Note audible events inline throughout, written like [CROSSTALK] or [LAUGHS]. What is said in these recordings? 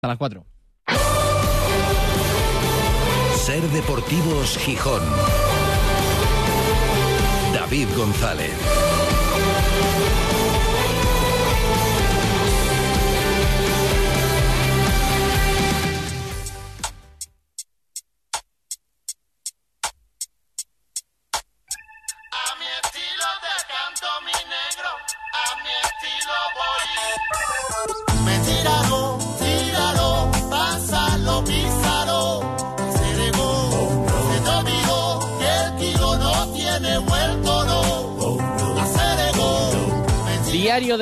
A las 4. Ser Deportivos Gijón. David González.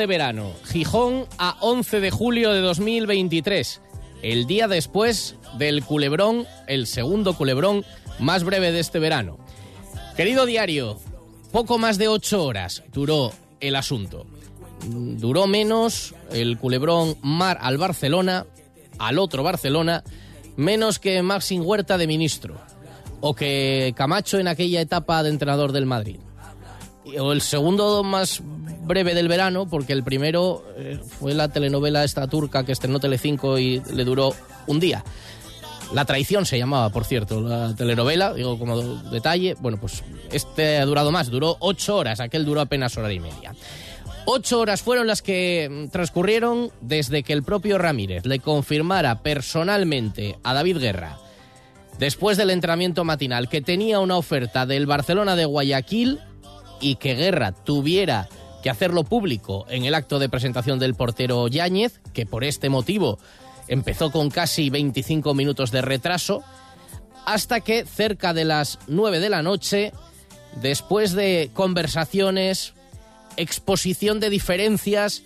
Verano, Gijón a 11 de julio de 2023. El día después del culebrón, el segundo culebrón más breve de este verano. Querido diario, poco más de ocho horas duró el asunto. Duró menos el culebrón Mar al Barcelona, al otro Barcelona, menos que Maxim Huerta de ministro, o que Camacho en aquella etapa de entrenador del Madrid. O el segundo más breve del verano, porque el primero eh, fue la telenovela esta turca que estrenó Telecinco y le duró un día. La traición se llamaba, por cierto, la telenovela, digo como detalle. Bueno, pues este ha durado más, duró ocho horas, aquel duró apenas hora y media. Ocho horas fueron las que mm, transcurrieron desde que el propio Ramírez le confirmara personalmente a David Guerra, después del entrenamiento matinal, que tenía una oferta del Barcelona de Guayaquil y que Guerra tuviera que hacerlo público en el acto de presentación del portero Yáñez, que por este motivo empezó con casi 25 minutos de retraso, hasta que cerca de las 9 de la noche, después de conversaciones, exposición de diferencias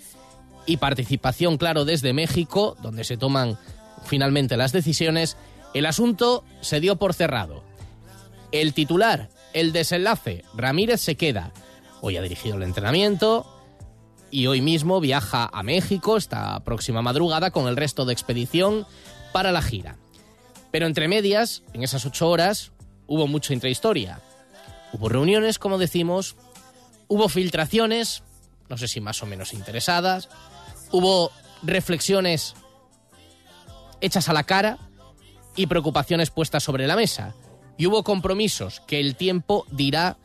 y participación, claro, desde México, donde se toman finalmente las decisiones, el asunto se dio por cerrado. El titular, el desenlace, Ramírez se queda. Hoy ha dirigido el entrenamiento y hoy mismo viaja a México esta próxima madrugada con el resto de expedición para la gira. Pero entre medias, en esas ocho horas, hubo mucha intrahistoria. Hubo reuniones, como decimos, hubo filtraciones, no sé si más o menos interesadas, hubo reflexiones hechas a la cara y preocupaciones puestas sobre la mesa. Y hubo compromisos que el tiempo dirá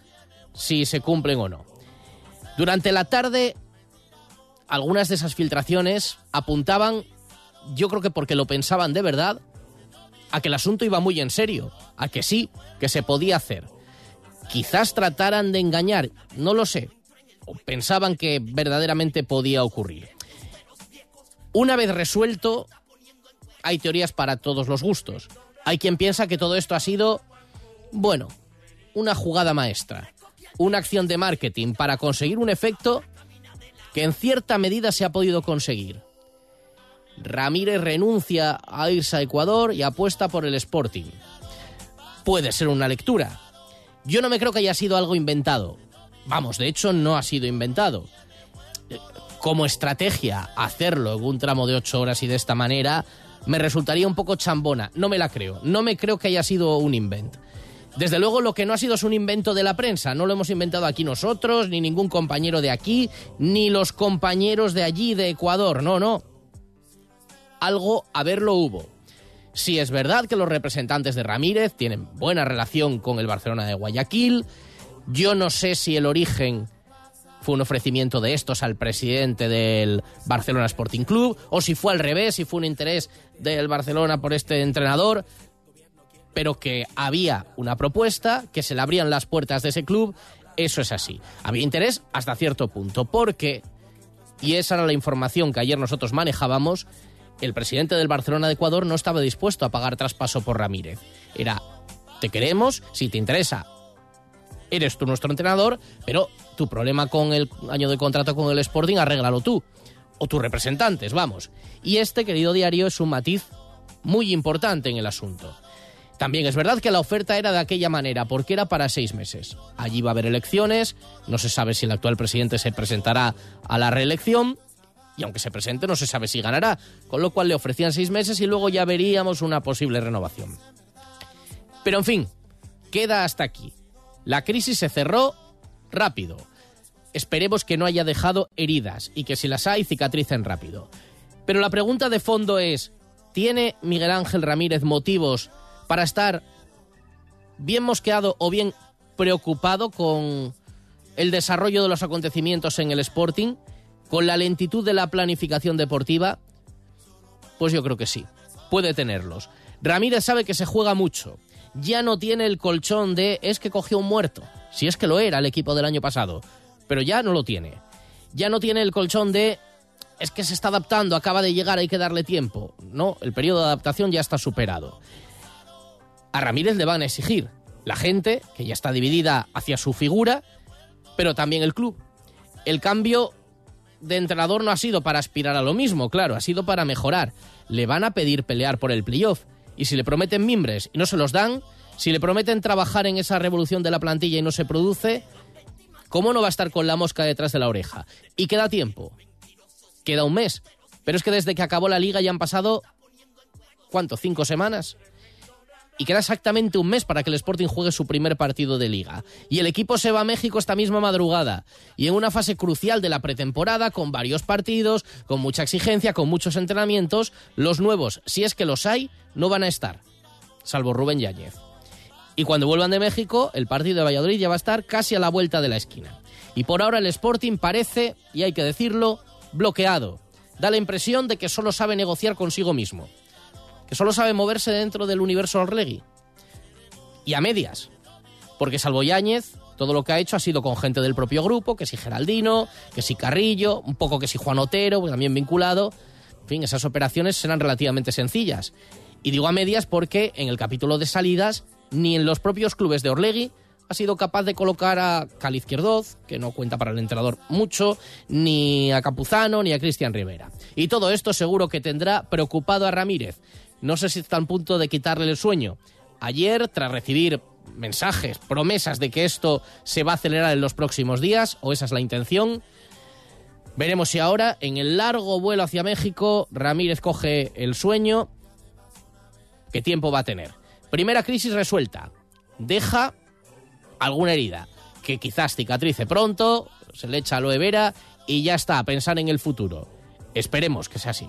si se cumplen o no. Durante la tarde, algunas de esas filtraciones apuntaban, yo creo que porque lo pensaban de verdad, a que el asunto iba muy en serio, a que sí, que se podía hacer. Quizás trataran de engañar, no lo sé, o pensaban que verdaderamente podía ocurrir. Una vez resuelto, hay teorías para todos los gustos. Hay quien piensa que todo esto ha sido, bueno, una jugada maestra, una acción de marketing para conseguir un efecto que en cierta medida se ha podido conseguir. Ramírez renuncia a irse a Ecuador y apuesta por el Sporting. Puede ser una lectura. Yo no me creo que haya sido algo inventado. Vamos, de hecho no ha sido inventado. Como estrategia, hacerlo en un tramo de ocho horas y de esta manera me resultaría un poco chambona. No me la creo. No me creo que haya sido un invento. Desde luego lo que no ha sido es un invento de la prensa, no lo hemos inventado aquí nosotros, ni ningún compañero de aquí, ni los compañeros de allí, de Ecuador, no, no. Algo a verlo hubo. Si es verdad que los representantes de Ramírez tienen buena relación con el Barcelona de Guayaquil, yo no sé si el origen fue un ofrecimiento de estos al presidente del Barcelona Sporting Club, o si fue al revés, si fue un interés del Barcelona por este entrenador, pero que había una propuesta, que se le abrían las puertas de ese club, eso es así. Había interés hasta cierto punto, porque, y esa era la información que ayer nosotros manejábamos, el presidente del Barcelona de Ecuador no estaba dispuesto a pagar traspaso por Ramírez. Era, te queremos, si te interesa, eres tú nuestro entrenador, pero tu problema con el año de contrato con el Sporting, arréglalo tú. O tus representantes, vamos. Y este, querido diario, es un matiz muy importante en el asunto. También es verdad que la oferta era de aquella manera, porque era para seis meses. Allí va a haber elecciones, no se sabe si el actual presidente se presentará a la reelección, y aunque se presente no se sabe si ganará, con lo cual le ofrecían seis meses y luego ya veríamos una posible renovación. Pero en fin, queda hasta aquí. La crisis se cerró rápido. Esperemos que no haya dejado heridas y que si las hay cicatricen rápido. Pero la pregunta de fondo es, ¿Tiene Miguel Ángel Ramírez motivos para estar bien mosqueado o bien preocupado con el desarrollo de los acontecimientos en el Sporting, con la lentitud de la planificación deportiva? Pues yo creo que sí, puede tenerlos. Ramírez sabe que se juega mucho. Ya no tiene el colchón de es que cogió un muerto, si es que lo era el equipo del año pasado, pero ya no lo tiene. Ya no tiene el colchón de es que se está adaptando, acaba de llegar, hay que darle tiempo. No, el periodo de adaptación ya está superado. A Ramírez le van a exigir la gente, que ya está dividida hacia su figura, pero también el club. El cambio de entrenador no ha sido para aspirar a lo mismo, claro, ha sido para mejorar. Le van a pedir pelear por el playoff. Y si le prometen mimbres y no se los dan, si le prometen trabajar en esa revolución de la plantilla y no se produce, ¿cómo no va a estar con la mosca detrás de la oreja? Y queda tiempo. Queda un mes. Pero es que desde que acabó la liga ya han pasado, ¿cuánto? ¿Cinco semanas? Y queda exactamente un mes para que el Sporting juegue su primer partido de liga. Y el equipo se va a México esta misma madrugada y en una fase crucial de la pretemporada con varios partidos, con mucha exigencia, con muchos entrenamientos, los nuevos, si es que los hay, no van a estar, salvo Rubén Yáñez. Y cuando vuelvan de México, el partido de Valladolid ya va a estar casi a la vuelta de la esquina. Y por ahora el Sporting parece, y hay que decirlo, bloqueado. Da la impresión de que solo sabe negociar consigo mismo que solo sabe moverse dentro del universo Orlegui. Y a medias. Porque salvo Yáñez, todo lo que ha hecho ha sido con gente del propio grupo, que si Geraldino, que si Carrillo, un poco que si Juan Otero, pues también vinculado. En fin, esas operaciones serán relativamente sencillas. Y digo a medias porque en el capítulo de salidas, ni en los propios clubes de Orlegui ha sido capaz de colocar a Cali Izquierdoz, que no cuenta para el entrenador mucho, ni a Capuzano, ni a Cristian Rivera. Y todo esto seguro que tendrá preocupado a Ramírez, no sé si está a punto de quitarle el sueño. Ayer, tras recibir mensajes, promesas de que esto se va a acelerar en los próximos días, o esa es la intención, veremos si ahora, en el largo vuelo hacia México, Ramírez coge el sueño. ¿Qué tiempo va a tener? Primera crisis resuelta. Deja alguna herida, que quizás cicatrice pronto, se le echa aloe vera y ya está, a pensar en el futuro. Esperemos que sea así.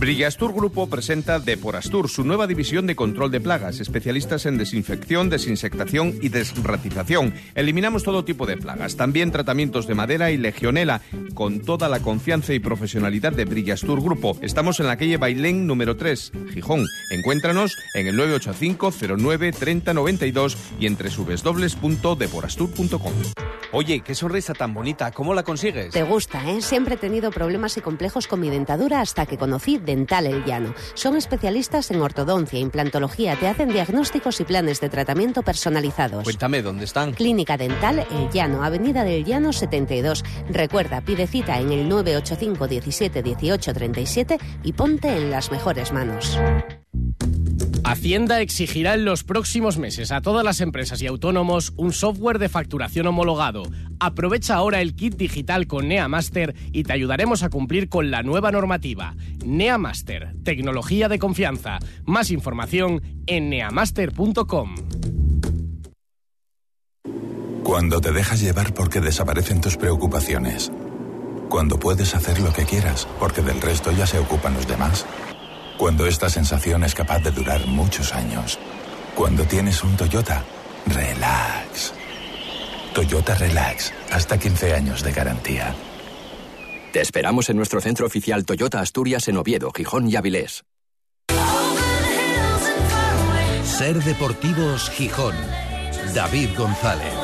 Brillastur Grupo presenta Deporastur, su nueva división de control de plagas, especialistas en desinfección, desinsectación y desratización. Eliminamos todo tipo de plagas, también tratamientos de madera y legionela, con toda la confianza y profesionalidad de Brillastur Grupo. Estamos en la calle Bailén número 3, Gijón. Encuéntranos en el 985 09 3092 y entre www.deporastur.com. Oye, qué sonrisa tan bonita, ¿cómo la consigues? Te gusta, ¿eh? Siempre he tenido problemas y complejos con mi dentadura hasta que conocí Dental El Llano. Son especialistas en ortodoncia, implantología, te hacen diagnósticos y planes de tratamiento personalizados. Cuéntame, ¿dónde están? Clínica Dental El Llano, Avenida del Llano 72. Recuerda, pide cita en el 985 17 18 37 y ponte en las mejores manos. Hacienda exigirá en los próximos meses a todas las empresas y autónomos un software de facturación homologado. Aprovecha ahora el kit digital con NeaMaster y te ayudaremos a cumplir con la nueva normativa. NeaMaster, tecnología de confianza. Más información en neamaster.com. Cuando te dejas llevar porque desaparecen tus preocupaciones. Cuando puedes hacer lo que quieras porque del resto ya se ocupan los demás. Cuando esta sensación es capaz de durar muchos años. Cuando tienes un Toyota, relax. Toyota Relax, hasta 15 años de garantía. Te esperamos en nuestro centro oficial Toyota Asturias en Oviedo, Gijón y Avilés. Ser Deportivos Gijón. David González.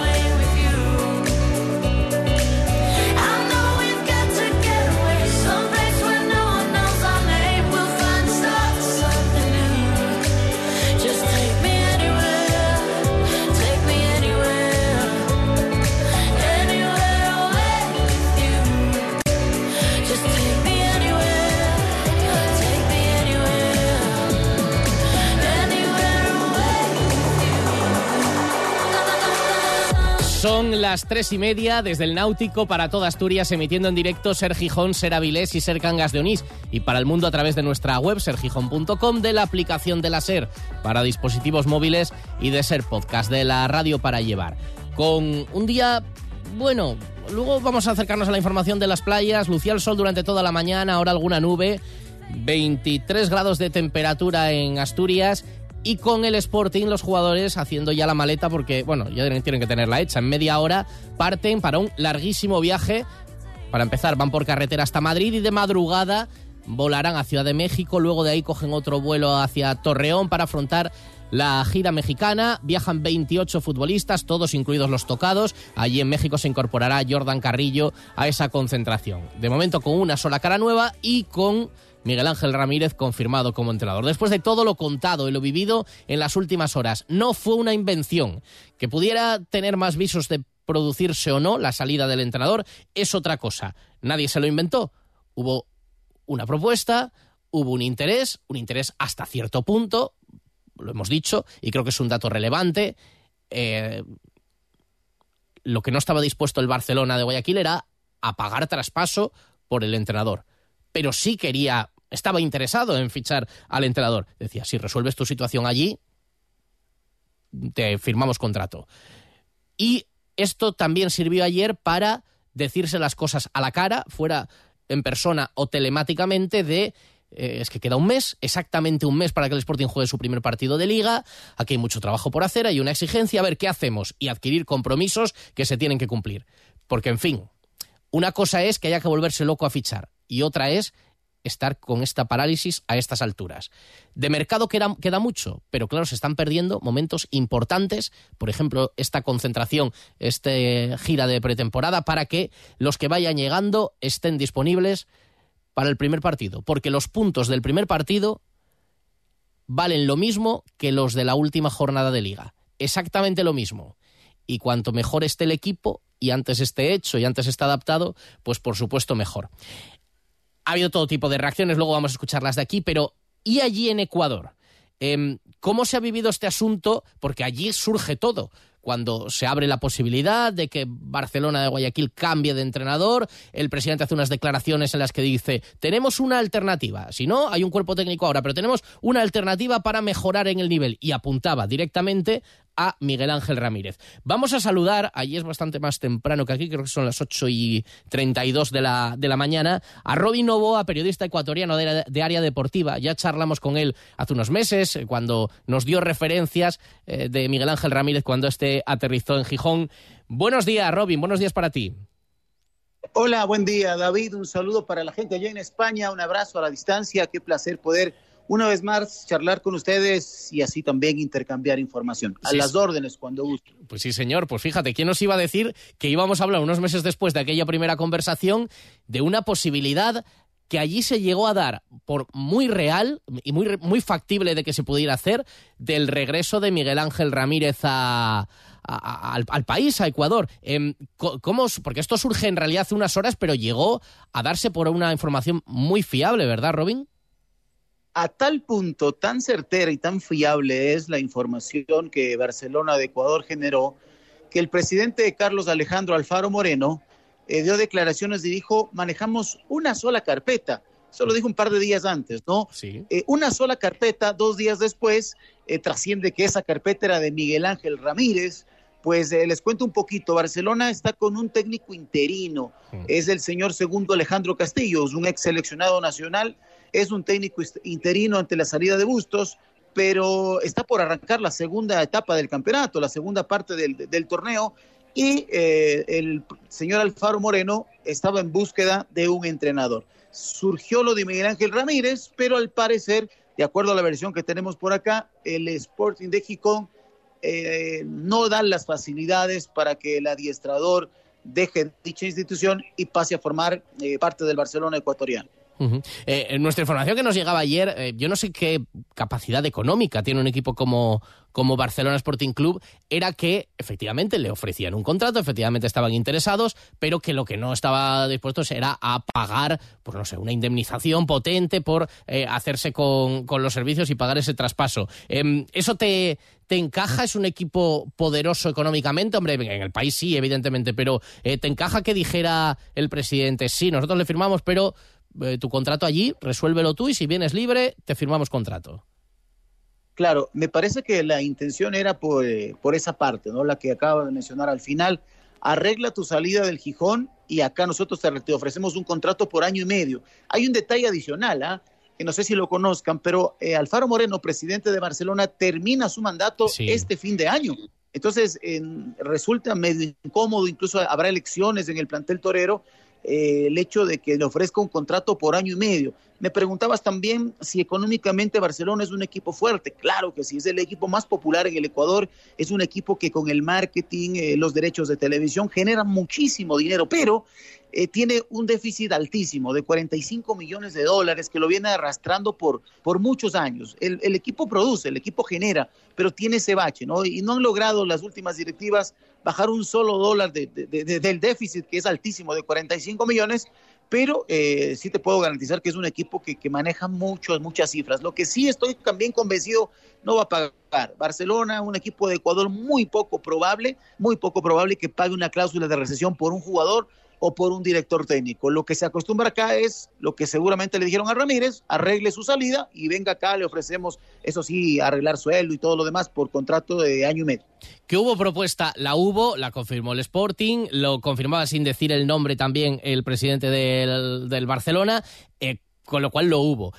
Son las tres y media desde el Náutico para toda Asturias, emitiendo en directo Ser Gijón, Ser Avilés y Ser Cangas de Onís. Y para el mundo a través de nuestra web, sergijón.com, de la aplicación de la Ser para dispositivos móviles y de Ser Podcast, de la radio para llevar. Con un día, bueno, luego vamos a acercarnos a la información de las playas. Lucía el sol durante toda la mañana, ahora alguna nube. 23 grados de temperatura en Asturias y con el Sporting los jugadores haciendo ya la maleta porque, bueno, ya tienen que tenerla hecha. En media hora parten para un larguísimo viaje. Para empezar, van por carretera hasta Madrid y de madrugada volarán a Ciudad de México. Luego de ahí cogen otro vuelo hacia Torreón para afrontar la gira mexicana. Viajan 28 futbolistas, todos incluidos los tocados. Allí en México se incorporará Jordan Carrillo a esa concentración. De momento con una sola cara nueva y con Miguel Ángel Ramírez confirmado como entrenador. Después de todo lo contado y lo vivido en las últimas horas, no fue una invención. Que pudiera tener más visos de producirse o no la salida del entrenador es otra cosa. Nadie se lo inventó. Hubo una propuesta, hubo un interés, un interés hasta cierto punto, lo hemos dicho, y creo que es un dato relevante. Eh, lo que no estaba dispuesto el Barcelona de Guayaquil era a pagar traspaso por el entrenador. Pero sí quería estaba interesado en fichar al entrenador. Decía, si resuelves tu situación allí, te firmamos contrato. Y esto también sirvió ayer para decirse las cosas a la cara, fuera en persona o telemáticamente, de eh, es que queda un mes, exactamente un mes para que el Sporting juegue su primer partido de liga, aquí hay mucho trabajo por hacer, hay una exigencia, a ver qué hacemos y adquirir compromisos que se tienen que cumplir. Porque, en fin, una cosa es que haya que volverse loco a fichar y otra es estar con esta parálisis a estas alturas. De mercado queda, queda, mucho, pero claro, se están perdiendo momentos importantes, por ejemplo, esta concentración, esta gira de pretemporada, para que los que vayan llegando estén disponibles para el primer partido, porque los puntos del primer partido valen lo mismo que los de la última jornada de liga, exactamente lo mismo. Y cuanto mejor esté el equipo, y antes esté hecho y antes esté adaptado, pues por supuesto mejor ha habido todo tipo de reacciones, luego vamos a escucharlas de aquí, pero ¿y allí en Ecuador? Em, ¿Cómo se ha vivido este asunto? Porque allí surge todo cuando se abre la posibilidad de que Barcelona de Guayaquil cambie de entrenador, el presidente hace unas declaraciones en las que dice, tenemos una alternativa, si no, hay un cuerpo técnico ahora, pero tenemos una alternativa para mejorar en el nivel y apuntaba directamente a Miguel Ángel Ramírez. Vamos a saludar, allí es bastante más temprano que aquí, creo que son las 8 y 32 de la, de la mañana, a Robin Novoa, periodista ecuatoriano de, área deportiva. Ya charlamos con él hace unos meses, eh, cuando nos dio referencias eh, de Miguel Ángel Ramírez cuando este aterrizó en Gijón. Buenos días, Robin, buenos días para ti. Hola, buen día, David. Un saludo para la gente allá en España, un abrazo a la distancia. Qué placer poder una vez más charlar con ustedes y así también intercambiar información. A las órdenes cuando guste. Pues sí, señor. Pues fíjate, ¿quién nos iba a decir que íbamos a hablar unos meses después de aquella primera conversación de una posibilidad que allí se llegó a dar por muy real y muy, muy factible de que se pudiera hacer del regreso de Miguel Ángel Ramírez a, al, al, país, a Ecuador. Eh, ¿cómo, porque esto surge en realidad hace unas horas, pero llegó a darse por una información muy fiable, ¿verdad, Robin? A tal punto, tan certera y tan fiable es la información que Barcelona de Ecuador generó, que el presidente Carlos Alejandro Alfaro Moreno eh, dio declaraciones y dijo, manejamos una sola carpeta. Eso lo dijo un par de días antes, ¿no? Sí. Eh, una sola carpeta, dos días después, eh, trasciende que esa carpeta era de Miguel Ángel Ramírez. Pues eh, les cuento un poquito, Barcelona está con un técnico interino, mm. es el señor segundo Alejandro Castillo, un ex seleccionado nacional es un técnico interino ante la salida de Bustos, pero está por arrancar la segunda etapa del campeonato, la segunda parte del, torneo, y eh, el señor Alfaro Moreno estaba en búsqueda de un entrenador. Surgió lo de Miguel Ángel Ramírez, pero al parecer, de acuerdo a la versión que tenemos por acá, el Sporting de Gijón eh, no da las facilidades para que el adiestrador deje dicha institución y pase a formar eh, parte del Barcelona ecuatoriano. Uh eh, nuestra información que nos llegaba ayer, eh, yo no sé qué capacidad económica tiene un equipo como, como Barcelona Sporting Club, era que efectivamente le ofrecían un contrato, efectivamente estaban interesados, pero que lo que no estaba dispuestos era a pagar, pues no sé, una indemnización potente por eh, hacerse con, con, los servicios y pagar ese traspaso. Em, ¿Eso te, te encaja? ¿Es un equipo poderoso económicamente? Hombre, en el país sí, evidentemente, pero ¿te encaja que dijera el presidente, sí, nosotros le firmamos, pero eh, tu contrato allí, resuélvelo tú y si vienes libre, te firmamos contrato. Claro, me parece que la intención era por, eh, por esa parte, ¿no? La que acabo de mencionar al final. Arregla tu salida del Gijón y acá nosotros te, ofrecemos un contrato por año y medio. Hay un detalle adicional, ¿ah? que no sé si lo conozcan, pero eh, Alfaro Moreno, presidente de Barcelona, termina su mandato este fin de año. Entonces, resulta medio incómodo, incluso habrá elecciones en el plantel torero, eh, el hecho de que le ofrezca un contrato por año y medio. Me preguntabas también si económicamente Barcelona es un equipo fuerte. Claro que sí, es el equipo más popular en el Ecuador, es un equipo que con el marketing, eh, los derechos de televisión genera muchísimo dinero, pero eh, tiene un déficit altísimo de 45 millones de dólares que lo viene arrastrando por, por muchos años. El, el, equipo produce, el equipo genera, pero tiene ese bache, ¿no? Y no han logrado las últimas directivas bajar un solo dólar de, de, del déficit, que es altísimo, de 45 millones, pero eh, sí te puedo garantizar que es un equipo que, que, maneja muchas, muchas cifras. Lo que sí estoy también convencido no va a pagar. Barcelona, un equipo de Ecuador muy poco probable, muy poco probable que pague una cláusula de recesión por un jugador o por un director técnico. Lo que se acostumbra acá es lo que seguramente le dijeron a Ramírez, arregle su salida y venga acá, le ofrecemos, eso sí, arreglar sueldo y todo lo demás por contrato de año y medio. Que hubo propuesta, la hubo, la confirmó el Sporting, lo confirmaba sin decir el nombre también el presidente del, Barcelona, eh, con lo cual lo hubo.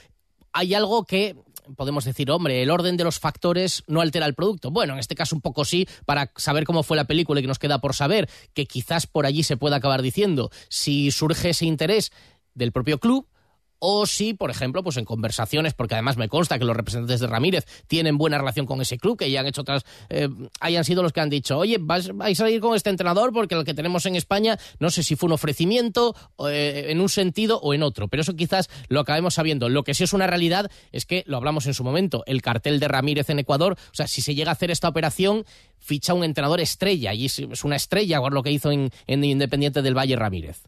Hay algo que podemos decir, hombre, el orden de los factores no altera el producto. Bueno, en este caso un poco sí, para saber cómo fue la película y que nos queda por saber, que quizás por allí se pueda acabar diciendo si surge ese interés del propio club o si, por ejemplo, pues en conversaciones, porque además me consta que los representantes de Ramírez tienen buena relación con ese club, que ya han hecho otras, eh, hayan sido los que han dicho, oye, vais, a ir con este entrenador porque el que tenemos en España, no sé si fue un ofrecimiento eh, en un sentido o en otro, pero eso quizás lo acabemos sabiendo. Lo que sí es una realidad es que, lo hablamos en su momento, el cartel de Ramírez en Ecuador, o sea, si se llega a hacer esta operación, ficha un entrenador estrella, y es una estrella lo que hizo en, Independiente del Valle Ramírez.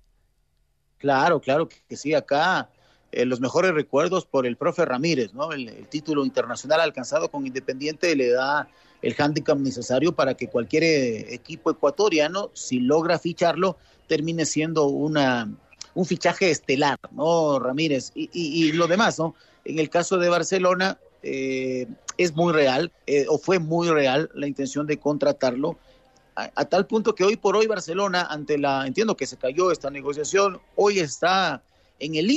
Claro, claro que sí, acá eh, los mejores recuerdos por el profe Ramírez, ¿no? El, título internacional alcanzado con Independiente le da el hándicap necesario para que cualquier eh, equipo ecuatoriano, si logra ficharlo, termine siendo una, un fichaje estelar, ¿no? Ramírez. Y, lo demás, ¿no? En el caso de Barcelona, eh, es muy real, o fue muy real la intención de contratarlo. A, tal punto que hoy por hoy Barcelona, ante la, entiendo que se cayó esta negociación, hoy está en el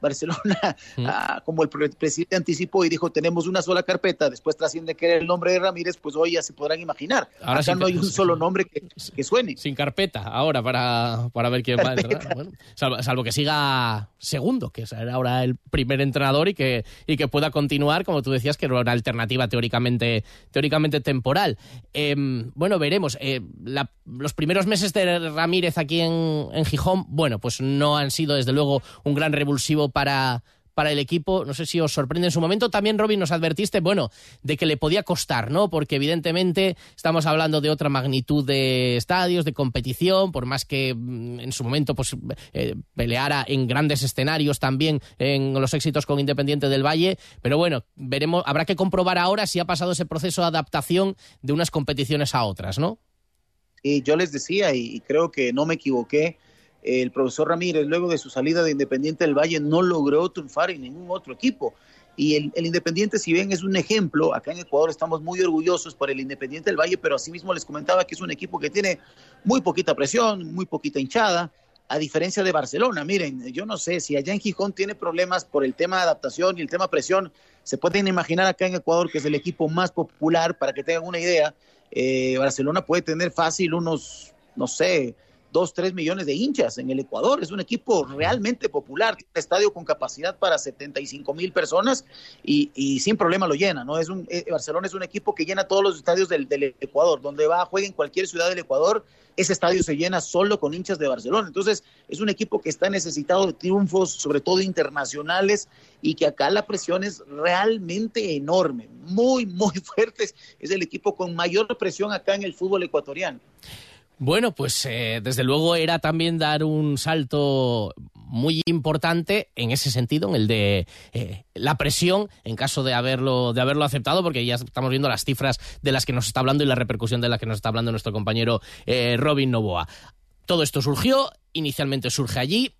Barcelona, [LAUGHS] ah, como el presidente anticipó y dijo, tenemos una sola carpeta, después trasciende que era el nombre de Ramírez, pues hoy ya se podrán imaginar. Ahora Acá no hay un solo nombre [LAUGHS] que, suene. Sin carpeta, ahora para, para ver quién va a bueno, salvo, que siga segundo, que será ahora el primer entrenador y que, y que pueda continuar, como tú decías, que era una alternativa teóricamente, teóricamente temporal. Em, bueno, veremos. Eh, los primeros meses de Ramírez aquí en, en Gijón, bueno, pues no han sido desde luego un gran para, para el equipo. No sé si os sorprende en su momento. También, Robin, nos advertiste, bueno, de que le podía costar, ¿no? Porque evidentemente estamos hablando de otra magnitud de estadios, de competición, por más que mm, en su momento pues, eh, peleara en grandes escenarios también en los éxitos con Independiente del Valle. Pero bueno, veremos, habrá que comprobar ahora si ha pasado ese proceso de adaptación de unas competiciones a otras, ¿no? Y yo les decía, y creo que no me equivoqué, el profesor Ramírez, luego de su salida de Independiente del Valle, no logró triunfar en ningún otro equipo. Y el, Independiente, si bien es un ejemplo, acá en Ecuador estamos muy orgullosos por el Independiente del Valle, pero asimismo les comentaba que es un equipo que tiene muy poquita presión, muy poquita hinchada, a diferencia de Barcelona. Miren, yo no sé si allá en Gijón tiene problemas por el tema de adaptación y el tema presión. Se pueden imaginar acá en Ecuador, que es el equipo más popular, para que tengan una idea. Eh, Barcelona puede tener fácil unos, no sé, dos, tres millones de hinchas en el Ecuador. Es un equipo realmente popular, tiene un estadio con capacidad para 75 mil personas y, y, sin problema lo llena. ¿no? Es un, eh, Barcelona es un equipo que llena todos los estadios del, del, Ecuador. Donde va, juega en cualquier ciudad del Ecuador, ese estadio se llena solo con hinchas de Barcelona. Entonces, es un equipo que está necesitado de triunfos, sobre todo internacionales, y que acá la presión es realmente enorme, muy, muy [LAUGHS] fuerte. Es el equipo con mayor presión acá en el fútbol ecuatoriano. Bueno, pues eh, desde luego era también dar un salto muy importante en ese sentido, en el de eh, la presión en caso de haberlo, de haberlo aceptado, porque ya estamos viendo las cifras de las que nos está hablando y la repercusión de las que nos está hablando nuestro compañero eh, Robin Novoa. Todo esto surgió, inicialmente surge allí,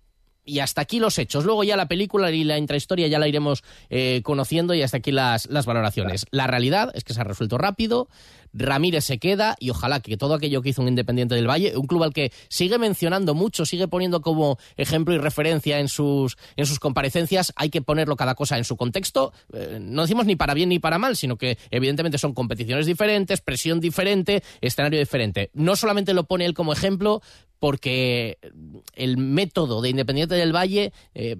y hasta aquí los hechos. Luego ya la película y la intrahistoria ya la iremos eh, conociendo y hasta aquí las, las valoraciones. La realidad es que se ha resuelto rápido, Ramírez se queda y ojalá que todo aquello que hizo un Independiente del Valle, un club al que sigue mencionando mucho, sigue poniendo como ejemplo y referencia en sus, en sus comparecencias, hay que ponerlo cada cosa en su contexto. Eh, no decimos ni para bien ni para mal, sino que evidentemente son competiciones diferentes, presión diferente, escenario diferente. No solamente lo pone él como ejemplo, porque el método de Independiente del Valle, eh,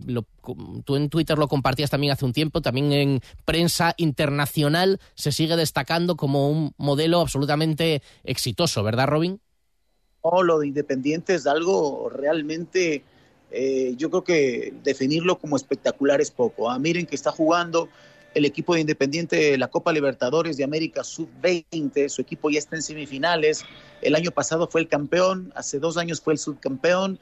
tú en Twitter lo compartías también hace un tiempo, también en prensa internacional se sigue destacando como un modelo absolutamente exitoso, ¿verdad, Robin? Oh, lo de Independiente es algo realmente, eh, yo creo que definirlo como espectacular es poco. Ah, miren que está jugando el equipo de Independiente de la Copa Libertadores de América Sub-20, su equipo ya está en semifinales, el año pasado fue el campeón, hace dos años fue el subcampeón,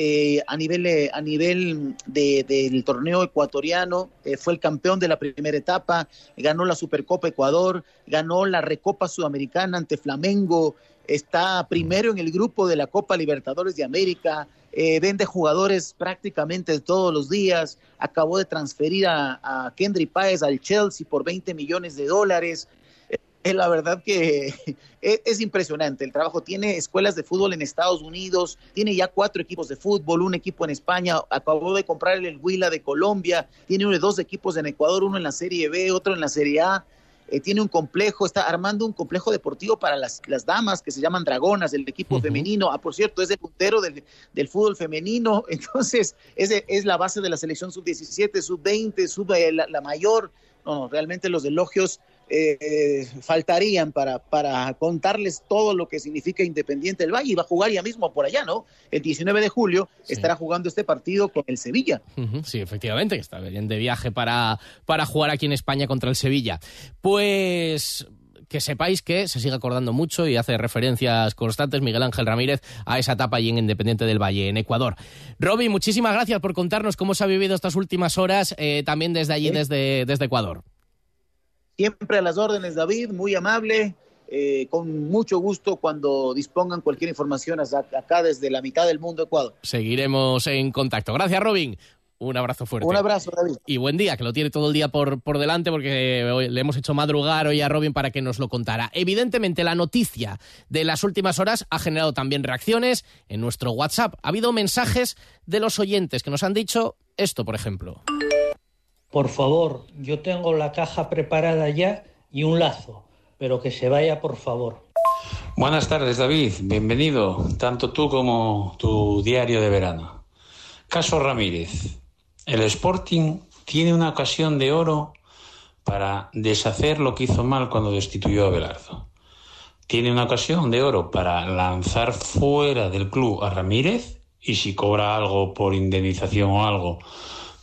eh, a nivel, eh, a nivel de, del torneo ecuatoriano, eh, fue el campeón de la primera etapa, ganó la Supercopa Ecuador, ganó la Recopa Sudamericana ante Flamengo, está primero en el grupo de la Copa Libertadores de América, eh, vende jugadores prácticamente todos los días, acabó de transferir a, a Kendry Páez al Chelsea por 20 millones de dólares. Eh, la verdad que es, [LAUGHS] es, impresionante el trabajo. Tiene escuelas de fútbol en Estados Unidos, tiene ya cuatro equipos de fútbol, un equipo en España, acabó de comprar el Huila de Colombia, tiene dos equipos en Ecuador, uno en la Serie B, otro en la Serie A eh, tiene un complejo, está armando un complejo deportivo para las, las damas que se llaman Dragonas, del equipo uh -huh. femenino. Ah, por cierto, es el puntero del, del fútbol femenino, [LAUGHS] entonces es, es la base de la selección sub-17, sub-20, sub, eh, la, la, mayor. No, no, realmente los elogios eh, faltarían para, para contarles todo lo que significa Independiente del Valle y va a jugar ya mismo por allá, ¿no? El 19 de julio sí. estará jugando este partido con el Sevilla. Uh -huh, sí, efectivamente, que está bien de viaje para, para jugar aquí en España contra el Sevilla. Pues que sepáis que se sigue acordando mucho y hace referencias constantes Miguel Ángel Ramírez a esa etapa allí en Independiente del Valle, en Ecuador. Robin, muchísimas gracias por contarnos cómo se ha vivido estas últimas horas eh, también desde allí, ¿Sí? desde, desde Ecuador. Siempre a las órdenes, David, muy amable. Eh, con mucho gusto cuando dispongan cualquier información acá desde la mitad del mundo, Ecuador. Seguiremos en contacto. Gracias, Robin. Un abrazo fuerte. Un abrazo, David. Y buen día, que lo tiene todo el día por, por delante porque hoy le hemos hecho madrugar hoy a Robin para que nos lo contara. Evidentemente, la noticia de las últimas horas ha generado también reacciones en nuestro WhatsApp. Ha habido mensajes de los oyentes que nos han dicho esto, por ejemplo. Por favor, yo tengo la caja preparada ya y un lazo, pero que se vaya, por favor. Buenas tardes, David. Bienvenido, tanto tú como tu diario de verano. Caso Ramírez. El Sporting tiene una ocasión de oro para deshacer lo que hizo mal cuando destituyó a Belardo. Tiene una ocasión de oro para lanzar fuera del club a Ramírez y si cobra algo por indemnización o algo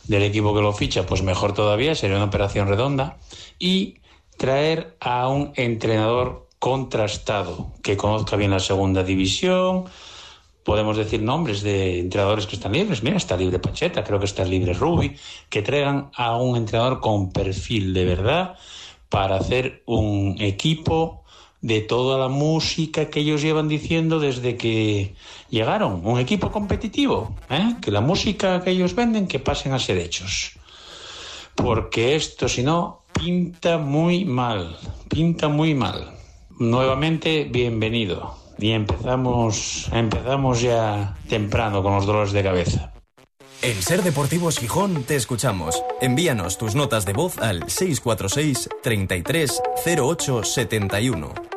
del equipo que lo ficha, pues mejor todavía, sería una operación redonda. Y traer a un entrenador contrastado, que conozca bien la segunda división. Podemos decir nombres de entrenadores que están libres. Mira, está libre Pacheta, creo que está libre Rubi. Que traigan a un entrenador con perfil de verdad para hacer un equipo de toda la música que ellos llevan diciendo desde que llegaron. Un equipo competitivo, ¿eh? que la música que ellos venden que pasen a ser hechos. Porque esto, si no, pinta muy mal, pinta muy mal. Nuevamente, bienvenido. Y empezamos, empezamos ya temprano con los dolores de cabeza. En Ser Deportivos Gijón te escuchamos. Envíanos tus notas de voz al 646 33 08 71.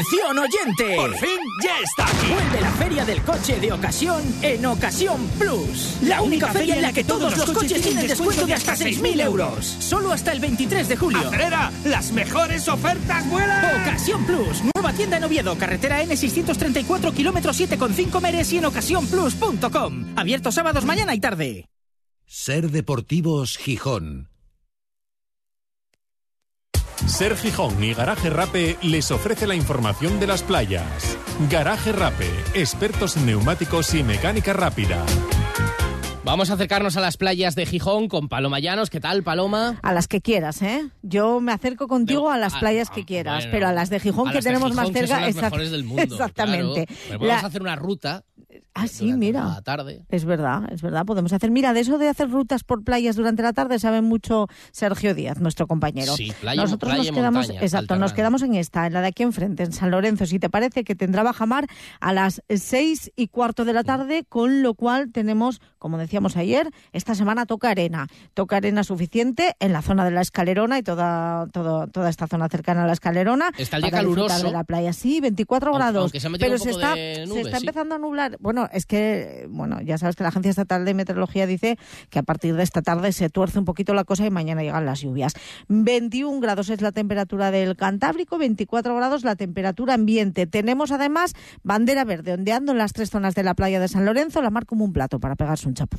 ¡Atención oyente! ¡Por fin ya está aquí! Vuelve la feria del coche de ocasión en Ocasión Plus. La única feria en la que todos los coches tienen descuento de hasta 6.000 euros. Solo hasta el 23 de julio. ¡Acelera! ¡Las mejores ofertas vuelan! Ocasión Plus. Nueva tienda en Oviedo. Carretera N634, kilómetro 7,5 Meres y en ocasiónplus.com. Abierto sábados, mañana y tarde. Ser Deportivos Gijón. Ser Gijón y Garaje Rape les ofrece la información de las playas. Garaje Rape, expertos en neumáticos y mecánica rápida. Vamos a acercarnos a las playas de Gijón con Paloma Llanos. ¿Qué tal, Paloma? A las que quieras, ¿eh? Yo me acerco contigo a las playas que quieras, bueno, pero a las de Gijón a que de tenemos Gijón, más que cerca. son las exact- mejores del mundo. Exactamente. claro. Pero La- a hacer una ruta. Ah, sí, mira. la tarde. Es verdad, es verdad. Podemos hacer. Mira, de eso de hacer rutas por playas durante la tarde sabe mucho Sergio Díaz, nuestro compañero. Sí, playa- Nosotros playa nos quedamos, montaña, exacto, nos quedamos en esta, en la de aquí enfrente, en San Lorenzo. Si te parece que tendrá bajamar a las seis y cuarto de la tarde, con lo cual tenemos, como decíamos ayer, esta semana toca arena, toca arena suficiente en la zona de la Escalerona y toda, todo- toda esta zona cercana a la Escalerona. Está el día para caluroso. de la playa, sí, 24 Aunque- grados. aunque se pero un se está, se está sí. empezando a nublar. Bueno, es que, bueno, ya sabes que la Agencia Estatal de Meteorología dice que a partir de esta tarde se tuerce un poquito la cosa y mañana llegan las lluvias. 21 grados es la temperatura del Cantábrico, 24 grados la temperatura ambiente. Tenemos además bandera verde ondeando en las tres zonas de la playa de San Lorenzo, la mar como un plato para pegarse un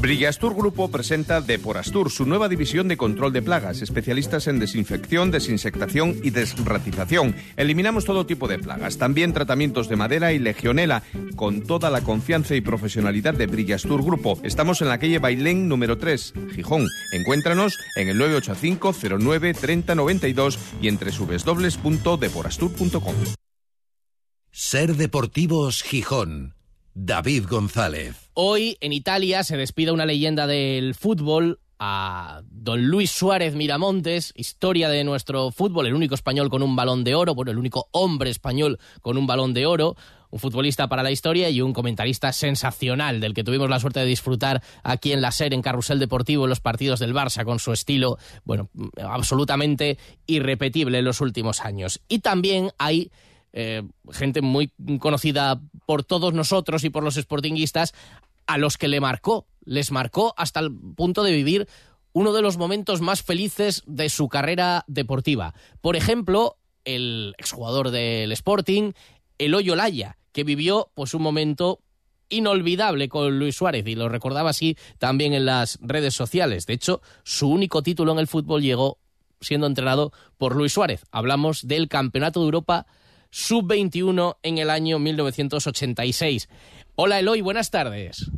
Brillastur Grupo presenta Deporastur, su nueva división de control de plagas, especialistas en desinfección, desinsectación y desratización. Eliminamos todo tipo de plagas, también tratamientos de madera y legionela, con toda la confianza y profesionalidad de Brillastur Grupo. Estamos en la calle Bailén número 3, Gijón. Encuéntranos en el 985 09 30 92 y en www.deporastur.com. Ser Deportivos Gijón. David González. Hoy en Italia se despide una leyenda del fútbol a don Luis Suárez Miramontes, historia de nuestro fútbol, el único español con un balón de oro, bueno, el único hombre español con un balón de oro, un futbolista para la historia y un comentarista sensacional del que tuvimos la suerte de disfrutar aquí en la SER, en Carrusel Deportivo, en los partidos del Barça, con su estilo, bueno, absolutamente irrepetible en los últimos años. Y también hay eh, gente muy conocida por todos nosotros y por los sportinguistas, a los que le marcó, les marcó hasta el punto de vivir uno de los momentos más felices de su carrera deportiva. Por ejemplo, el exjugador del Sporting, Eloy Olaya, que vivió pues un momento inolvidable con Luis Suárez y lo recordaba así también en las redes sociales. De hecho, su único título en el fútbol llegó siendo entrenado por Luis Suárez. Hablamos del Campeonato de Europa Sub-21 en el año 1986. Hola Eloy, buenas tardes.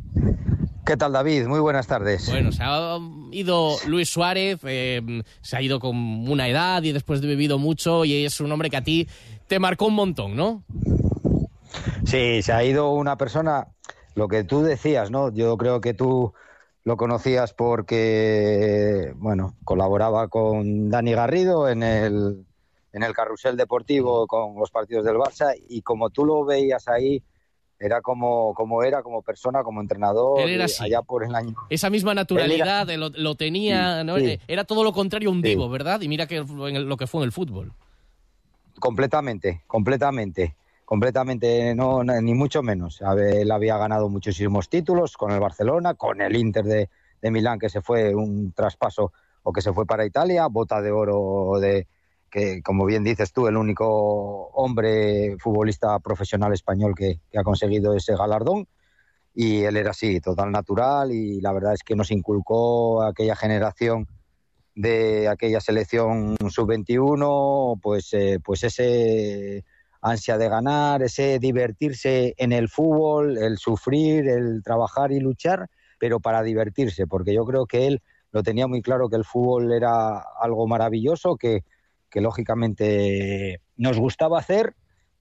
¿Qué tal David? Muy buenas tardes. Bueno, se ha ido Luis Suárez, eh, se ha ido con una edad y después de vivido mucho y es un hombre que a ti te marcó un montón, ¿no? Sí, se ha ido una persona, lo que tú decías, ¿no? Yo creo que tú lo conocías porque, bueno, colaboraba con Dani Garrido en el, en el carrusel deportivo con los partidos del Barça y como tú lo veías ahí, era como, como era, como persona, como entrenador, Él era y así. allá por el año. Esa misma naturalidad, lo, lo tenía, Sí, ¿no? sí. Eh, Era todo lo contrario a un Sí. divo, ¿verdad? Y mira que fue en el- lo que fue en el fútbol. Completamente, completamente, completamente, no, ni mucho menos. Él había ganado muchísimos títulos con el Barcelona, con el Inter de, de Milán, que se fue un traspaso o que se fue para Italia, bota de oro de que, como bien dices tú, el único hombre futbolista profesional español que, ha conseguido ese galardón. Y él era así, total natural, y la verdad es que nos inculcó aquella generación de aquella selección sub-21, pues, eh, pues ese ansia de ganar, ese divertirse en el fútbol, el sufrir, el trabajar y luchar, pero para divertirse, porque yo creo que él lo tenía muy claro que el fútbol era algo maravilloso, que, que lógicamente nos gustaba hacer,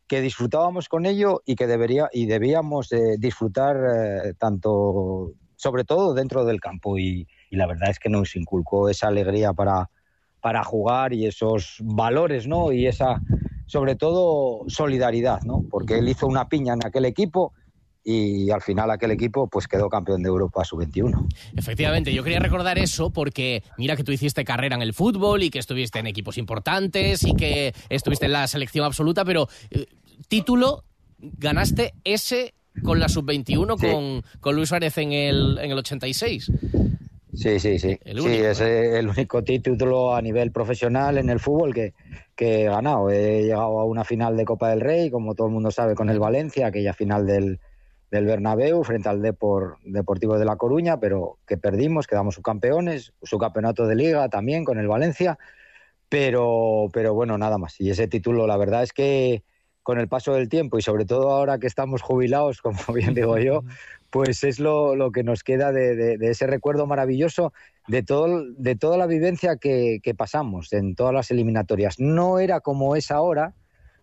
que disfrutábamos con ello y que debería y debíamos eh, disfrutar eh, tanto, sobre todo dentro del campo y, y la verdad es que nos inculcó esa alegría para, para jugar y esos valores, ¿no? Y esa, sobre todo, solidaridad, ¿no? Porque él hizo una piña en aquel equipo y al final aquel equipo pues quedó campeón de Europa sub-21. Efectivamente, yo quería recordar eso porque mira que tú hiciste carrera en el fútbol y que estuviste en equipos importantes y que estuviste en la selección absoluta, pero eh, título ganaste ese con la sub-21 sí. con, con Luis Suárez en el, en el 86. Sí, sí, sí. Único, sí, es el único título a nivel profesional en el fútbol que, que he ganado. He llegado a una final de Copa del Rey, como todo el mundo sabe, con el Valencia, aquella final del, del Bernabéu frente al Depor, Deportivo de La Coruña, pero que perdimos, quedamos subcampeones, su campeonato de liga también con el Valencia, pero, pero bueno, nada más. Y ese título, la verdad es que con el paso del tiempo y sobre todo ahora que estamos jubilados, [LAUGHS] como bien digo yo, pues es lo, lo que nos queda de, ese recuerdo maravilloso de, todo, de toda la vivencia que, pasamos en todas las eliminatorias. No era como es ahora,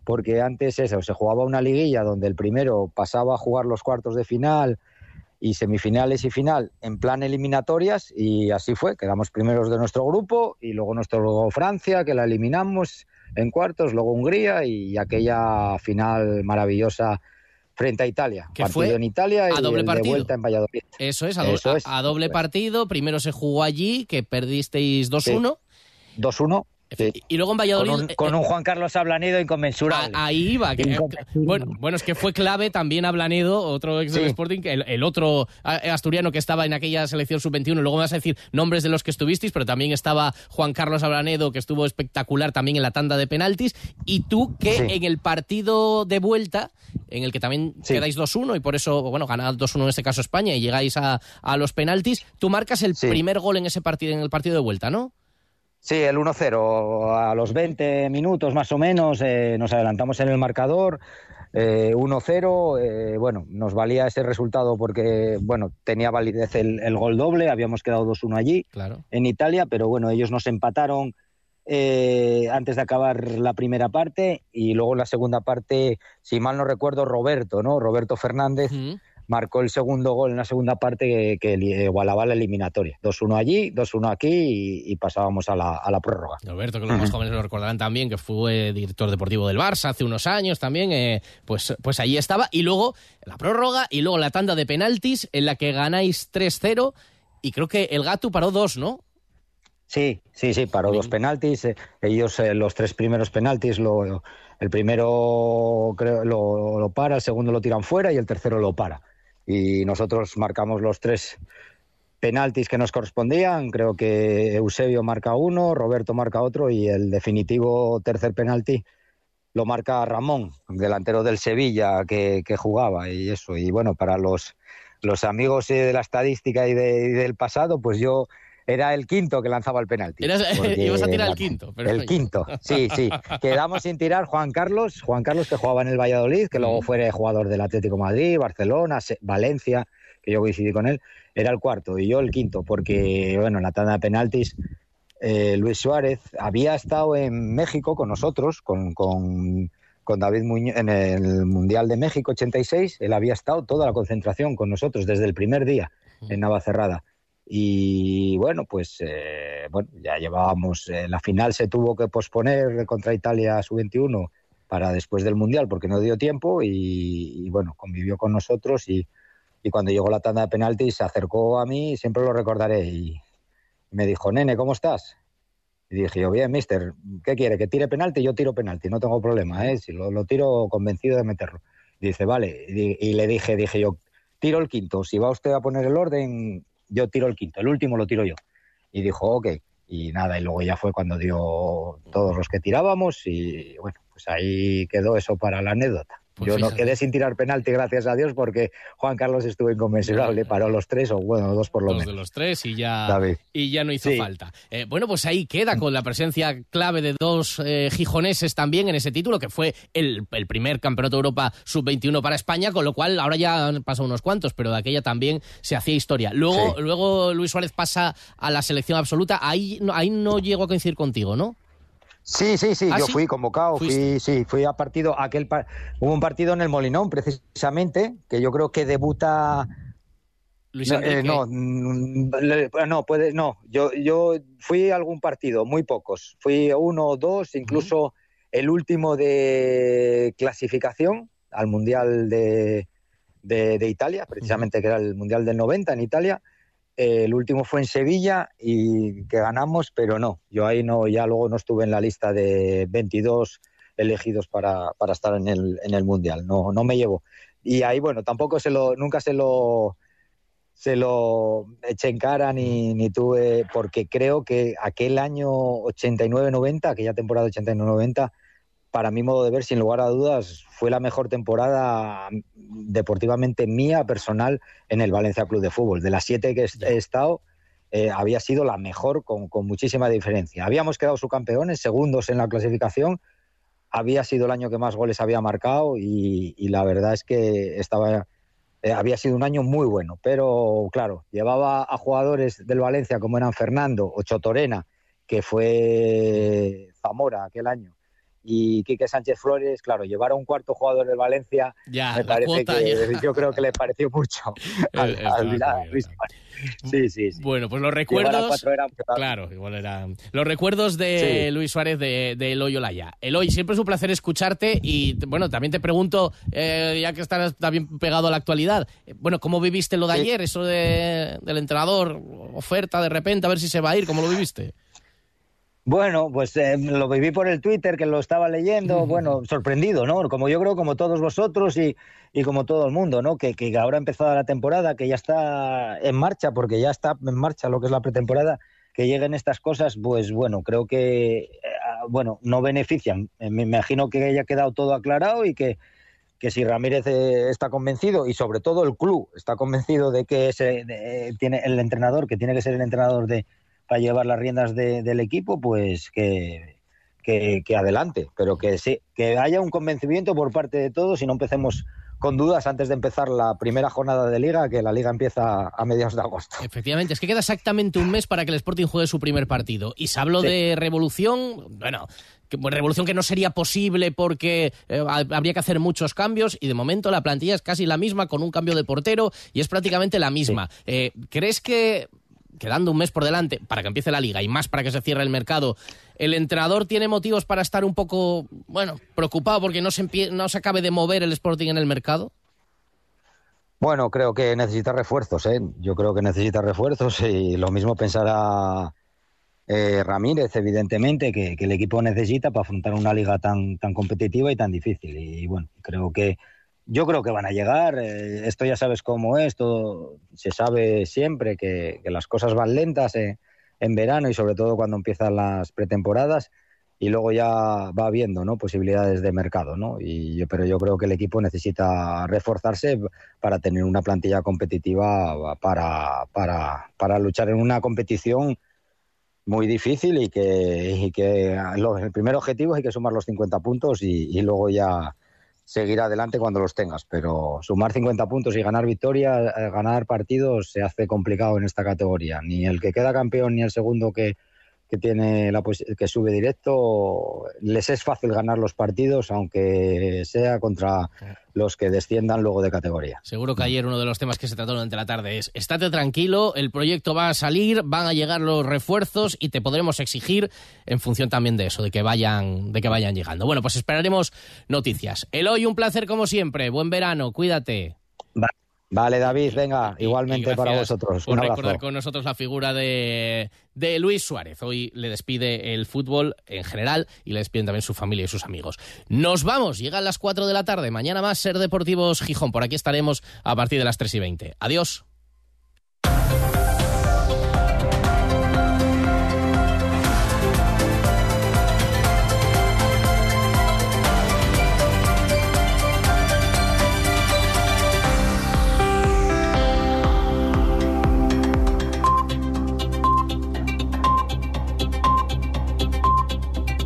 porque antes eso, se jugaba una liguilla donde el primero pasaba a jugar los cuartos de final y semifinales y final en plan eliminatorias y así fue, quedamos primeros de nuestro grupo y luego nuestro Francia, que la eliminamos en cuartos, luego Hungría y aquella final maravillosa frente a Italia. Que partido fue en Italia y a doble el partido. de vuelta en Valladolid. Eso es, a, do Eso es. a, a doble partido. Primero se jugó allí, que perdisteis 2-1. Sí. 2-1. Sí. Y luego en Valladolid. Con un, con un, Juan Carlos Ablanido inconmensurable. ahí iba. Que, bueno, bueno, es que fue clave también Ablanedo, otro ex del. Sporting, el, el, otro asturiano que estaba en aquella selección sub-21. Luego me vas a decir nombres de los que estuvisteis, pero también estaba Juan Carlos Ablanedo, que estuvo espectacular también en la tanda de penaltis. Y tú, que sí. en el partido de vuelta, en el que también quedáis 2-1 y por eso, bueno, ganad 2-1 en este caso España y llegáis a, a los penaltis, tú marcas el primer gol en ese partido, en el partido de vuelta, ¿no? Sí, el 1-0. A los 20 minutos más o menos eh, nos adelantamos en el marcador. Eh, 1-0, eh, bueno, nos valía ese resultado porque, bueno, tenía validez el, el gol doble, habíamos quedado 2-1 allí, claro. en Italia, pero bueno, ellos nos empataron eh, antes de acabar la primera parte y luego en la segunda parte, si mal no recuerdo, Roberto, ¿no? Roberto Fernández. Marcó el segundo gol en la segunda parte que, que igualaba la eliminatoria. 2-1 allí, 2-1 aquí y, y, pasábamos a la, a la prórroga. Roberto, que los más jóvenes lo recordarán también, que fue director deportivo del Barça hace unos años también, eh, pues, pues allí estaba. Y luego la prórroga y luego la tanda de penaltis en la que ganáis 3-0 y creo que el Gato paró dos, ¿no? Sí, sí, sí, paró dos penaltis. Eh, ellos, eh, los tres primeros penaltis, lo, el primero creo, lo, lo para, el segundo lo tiran fuera y el tercero lo para y nosotros marcamos los tres penaltis que nos correspondían. Creo que Eusebio marca uno, Roberto marca otro y el definitivo tercer penalti lo marca Ramón, delantero del Sevilla que, que jugaba y eso. Y bueno, para los, los amigos de la estadística y, de, y del pasado, pues yo era el quinto que lanzaba el penalti. Eras, [LAUGHS] ibas a tirar el quinto. Pero el quinto, sí, sí. [LAUGHS] Quedamos sin tirar Juan Carlos, Juan Carlos que jugaba en el Valladolid, que luego fue jugador del Atlético Madrid, Barcelona, Valencia, que yo coincidí con él, era el cuarto y yo el quinto, porque bueno, en la tanda de penaltis eh, Luis Suárez había estado en México con nosotros, con, con, con David Muñoz, en el Mundial de México 86, él había estado toda la concentración con nosotros desde el primer día en Navacerrada. Y bueno, pues eh, bueno, ya llevábamos, eh, la final se tuvo que posponer contra Italia sub-21 para después del Mundial porque no dio tiempo y, y bueno, convivió con nosotros y, y, cuando llegó la tanda de penaltis se acercó a mí, siempre lo recordaré, y me dijo, nene, ¿cómo estás? Y dije yo, bien, mister, ¿qué quiere? ¿Que tire penalti? Yo tiro penalti, no tengo problema, ¿eh? Si lo, lo tiro convencido de meterlo. Y dice, vale, y, y le dije, dije yo, tiro el quinto, si va usted a poner el orden, yo tiro el quinto, el último lo tiro yo. Y dijo, ok. y nada, y luego ya fue cuando dio todos los que tirábamos y bueno, pues ahí quedó eso para la anécdota. Pues Yo no fíjate. quedé sin tirar penalti, gracias a Dios, porque Juan Carlos estuvo inconmensurable, paró los tres o bueno, dos por lo Dos de menos. los tres y ya, David. y ya no hizo Sí. falta. Eh, bueno, pues ahí queda con la presencia clave de dos eh, gijoneses también en ese título, que fue el, el primer campeonato de Europa sub-21 para España, con lo cual ahora ya han pasado unos cuantos, pero de aquella también se hacía historia. Luego, Sí. luego Luis Suárez pasa a la selección absoluta. Ahí no, ahí no llego a coincidir contigo, ¿no? Sí, sí, sí, ¿Ah, yo sí? fui convocado, fui, sí, fui a partido, aquel par- hubo un partido en el Molinón precisamente, que yo creo que debuta Luis no, eh, no, mm, le- no, puede, no, yo, yo fui a algún partido, muy pocos, fui uno o dos, incluso el último de clasificación al Mundial de, de, de Italia, precisamente que era el Mundial del 90 en Italia, el último fue en Sevilla y que ganamos, pero no, yo ahí no, ya luego no estuve en la lista de 22 elegidos para, para estar en el, en el Mundial, no, no me llevo. Y ahí, bueno, tampoco se lo, nunca se lo, se lo eché en cara ni, ni tuve, porque creo que aquel año 89-90, aquella temporada 89-90, para mi modo de ver, sin lugar a dudas, fue la mejor temporada deportivamente mía, personal, en el Valencia Club de Fútbol. De las siete que he estado, eh, había sido la mejor con, con muchísima diferencia. Habíamos quedado subcampeones, segundos en la clasificación, había sido el año que más goles había marcado y, y la verdad es que estaba eh, había sido un año muy bueno, pero claro, llevaba a jugadores del Valencia como eran Fernando, Ocho Torena, que fue Zamora aquel año, y Quique Sánchez Flores, claro, llevar a un cuarto jugador del Valencia, Ya, me parece que ya. [LAUGHS] yo creo que le pareció mucho [LAUGHS] al, Suárez. Sí, sí, sí. Bueno, pues los recuerdos. cuatro era- Claro, igual era. Los recuerdos de Sí. Luis Suárez de, de Eloy Olaya. Eloy, siempre es un placer escucharte y, bueno, también te pregunto, eh, ya que estás también pegado a la actualidad, eh, bueno, ¿cómo viviste lo de Sí. ayer? Eso de- del entrenador, oferta de repente, a ver si se va a ir, ¿cómo lo viviste? Bueno, pues eh, lo viví por el Twitter, que lo estaba leyendo, bueno, sorprendido, ¿no? Como yo creo, como todos vosotros y, y como todo el mundo, ¿no? Que, que ahora ha empezado la temporada, que ya está en marcha, porque ya está en marcha lo que es la pretemporada, que lleguen estas cosas, pues bueno, creo que, eh, bueno, no benefician. Eh, Me imagino que haya quedado todo aclarado y que, que si Ramírez eh, está convencido y sobre todo el club está convencido de que ese, de- tiene el entrenador, que tiene que ser el entrenador de para llevar las riendas de- del equipo, pues que, que, que adelante, pero que sí, que haya un convencimiento por parte de todos y no empecemos con dudas antes de empezar la primera jornada de liga, que la liga empieza a mediados de agosto. Efectivamente, es que queda exactamente un mes para que el Sporting juegue su primer partido. Y se habló Sí. de revolución, bueno, que, revolución que no sería posible porque eh, ha- habría que hacer muchos cambios y de momento la plantilla es casi la misma con un cambio de portero y es prácticamente la misma. Eh, ¿Crees que quedando un mes por delante para que empiece la liga y más para que se cierre el mercado, el entrenador tiene motivos para estar un poco, bueno, preocupado porque no se, no se acabe de mover el Sporting en el mercado? Bueno, creo que necesita refuerzos, ¿eh? Yo creo que necesita refuerzos y lo mismo pensará eh, Ramírez, evidentemente, que, que el equipo necesita para afrontar una liga tan, tan competitiva y tan difícil. Y bueno, creo que yo creo que van a llegar. eh, esto ya sabes cómo es, esto se sabe siempre que, las cosas van lentas eh, en verano y sobre todo cuando empiezan las pretemporadas y luego ya va viendo ¿no? posibilidades de mercado. ¿no? Y yo, pero yo creo que el equipo necesita reforzarse para tener una plantilla competitiva para, para, luchar en una competición muy difícil y que, y que lo- el primer objetivo es que sumar los 50 puntos y, y luego ya seguir adelante cuando los tengas. Pero sumar 50 puntos y ganar victorias, eh, ganar partidos se hace complicado en esta categoría. Ni el que queda campeón ni el segundo que, que tiene la posi- que sube directo les es fácil ganar los partidos aunque sea contra los que desciendan luego de categoría. Seguro que ayer uno de los temas que se trató durante la tarde es estate tranquilo, el proyecto va a salir, van a llegar los refuerzos y te podremos exigir en función también de eso, de que vayan, de que vayan llegando. Bueno, pues esperaremos noticias. Eloy, un placer como siempre. Buen verano, cuídate. Va- Vale, David, venga, igualmente Y para vosotros. Por Un recordar abrazo. con nosotros la figura de, de Luis Suárez. Hoy le despide el fútbol en general y le despiden también su familia y sus amigos. Nos vamos, llegan las 4 de la tarde. Mañana más Ser Deportivos Gijón. Por aquí estaremos a partir de las 3 y 20. Adiós.